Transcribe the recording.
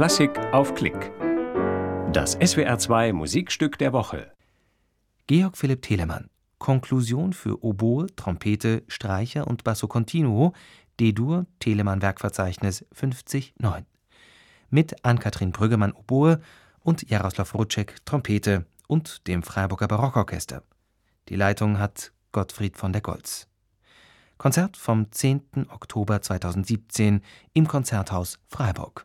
Klassik auf Klick. Das SWR2 Musikstück der Woche. Georg Philipp Telemann. Konklusion für Oboe, Trompete, Streicher und Basso Continuo, D-Dur, Telemann Werkverzeichnis 50 9. Mit Ann-Kathrin Brüggemann Oboe und Jaroslav Rutschek Trompete und dem Freiburger Barockorchester. Die Leitung hat Gottfried von der Goltz. Konzert vom 10. Oktober 2017 im Konzerthaus Freiburg.